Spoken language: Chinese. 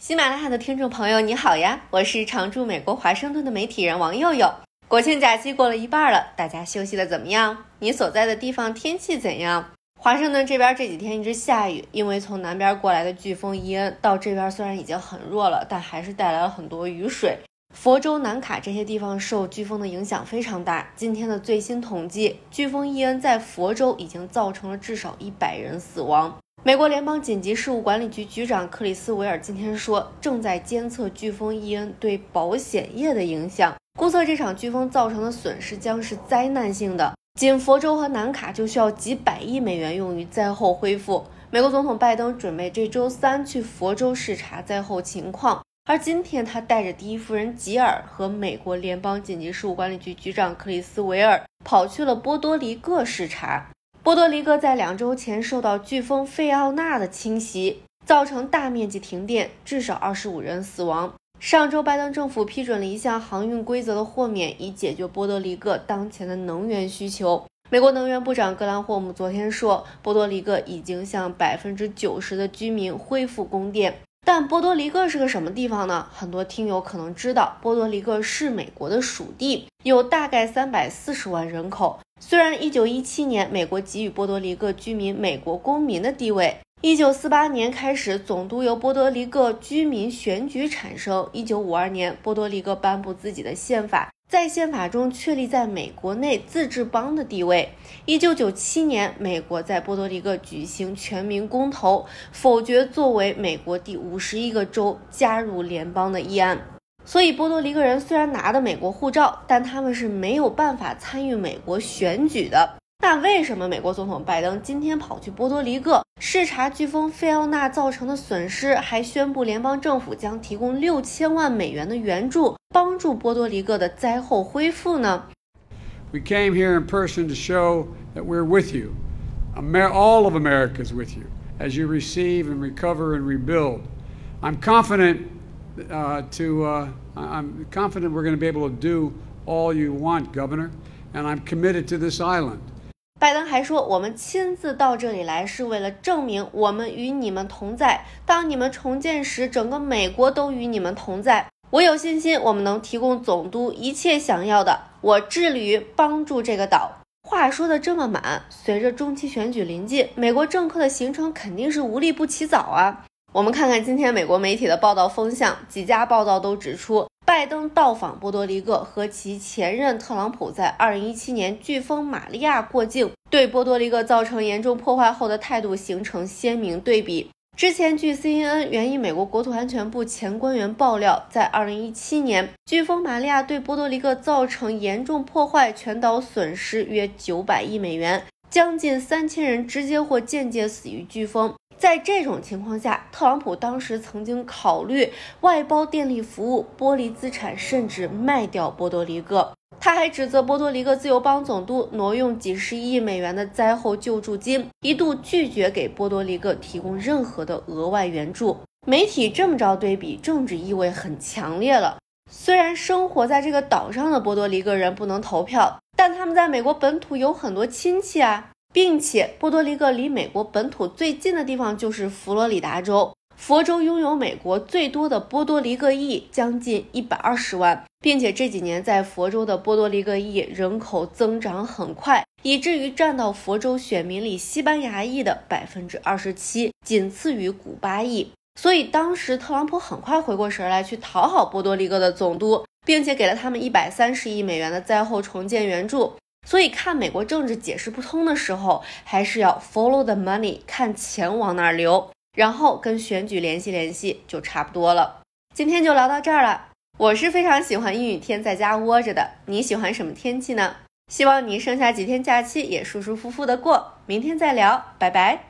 喜马拉雅的听众朋友，你好呀！我是常驻美国华盛顿的媒体人王佑佑。国庆假期过了一半了，大家休息的怎么样？你所在的地方天气怎样？华盛顿这边这几天一直下雨，因为从南边过来的飓风伊恩到这边虽然已经很弱了，但还是带来了很多雨水。佛州、南卡这些地方受飓风的影响非常大。今天的最新统计，飓风伊恩在佛州已经造成了至少一百人死亡。美国联邦紧急事务管理局局长克里斯维尔今天说，正在监测飓风伊恩对保险业的影响，估测这场飓风造成的损失将是灾难性的。仅佛州和南卡就需要几百亿美元用于灾后恢复。美国总统拜登准备这周三去佛州视察灾后情况，而今天他带着第一夫人吉尔和美国联邦紧急事务管理局局长克里斯维尔跑去了波多黎各视察。波多黎各在两周前受到飓风费奥纳的侵袭，造成大面积停电，至少二十五人死亡。上周，拜登政府批准了一项航运规则的豁免，以解决波多黎各当前的能源需求。美国能源部长格兰霍姆昨天说，波多黎各已经向百分之九十的居民恢复供电。但波多黎各是个什么地方呢？很多听友可能知道，波多黎各是美国的属地，有大概三百四十万人口。虽然一九一七年美国给予波多黎各居民美国公民的地位，一九四八年开始总督由波多黎各居民选举产生，一九五二年波多黎各颁布自己的宪法，在宪法中确立在美国内自治邦的地位。一九九七年，美国在波多黎各举行全民公投，否决作为美国第五十一个州加入联邦的议案。所以，波多黎各人虽然拿的美国护照，但他们是没有办法参与美国选举的。那为什么美国总统拜登今天跑去波多黎各视察飓风费奥纳造成的损失，还宣布联邦政府将提供六千万美元的援助，帮助波多黎各的灾后恢复呢？We came here in person to show that we're with you. All of America is with you as you receive and recover and rebuild. I'm confident. uh, to, uh, I'm confident we're going to be able to do all you want, Governor, and I'm committed to this island. 拜登还说：“我们亲自到这里来，是为了证明我们与你们同在。当你们重建时，整个美国都与你们同在。我有信心，我们能提供总督一切想要的。我致力于帮助这个岛。”话说的这么满，随着中期选举临近，美国政客的行程肯定是无利不起早啊。我们看看今天美国媒体的报道风向，几家报道都指出，拜登到访波多黎各和其前任特朗普在2017年飓风玛利亚过境，对波多黎各造成严重破坏后的态度形成鲜明对比。之前，据 CNN 援引美国国土安全部前官员爆料，在2017年，飓风玛利亚对波多黎各造成严重破坏，全岛损失约900亿美元，将近3000人直接或间接死于飓风。在这种情况下，特朗普当时曾经考虑外包电力服务、剥离资产，甚至卖掉波多黎各。他还指责波多黎各自由邦总督挪用几十亿美元的灾后救助金，一度拒绝给波多黎各提供任何的额外援助。媒体这么着对比，政治意味很强烈了。虽然生活在这个岛上的波多黎各人不能投票，但他们在美国本土有很多亲戚啊。并且，波多黎各离美国本土最近的地方就是佛罗里达州。佛州拥有美国最多的波多黎各裔，将近一百二十万，并且这几年在佛州的波多黎各裔人口增长很快，以至于占到佛州选民里西班牙裔的百分之二十七，仅次于古巴裔。所以当时特朗普很快回过神来，去讨好波多黎各的总督，并且给了他们一百三十亿美元的灾后重建援助。所以看美国政治解释不通的时候，还是要 follow the money，看钱往哪流，然后跟选举联系联系就差不多了。今天就聊到这儿了。我是非常喜欢阴雨天在家窝着的，你喜欢什么天气呢？希望你剩下几天假期也舒舒服服的过。明天再聊，拜拜。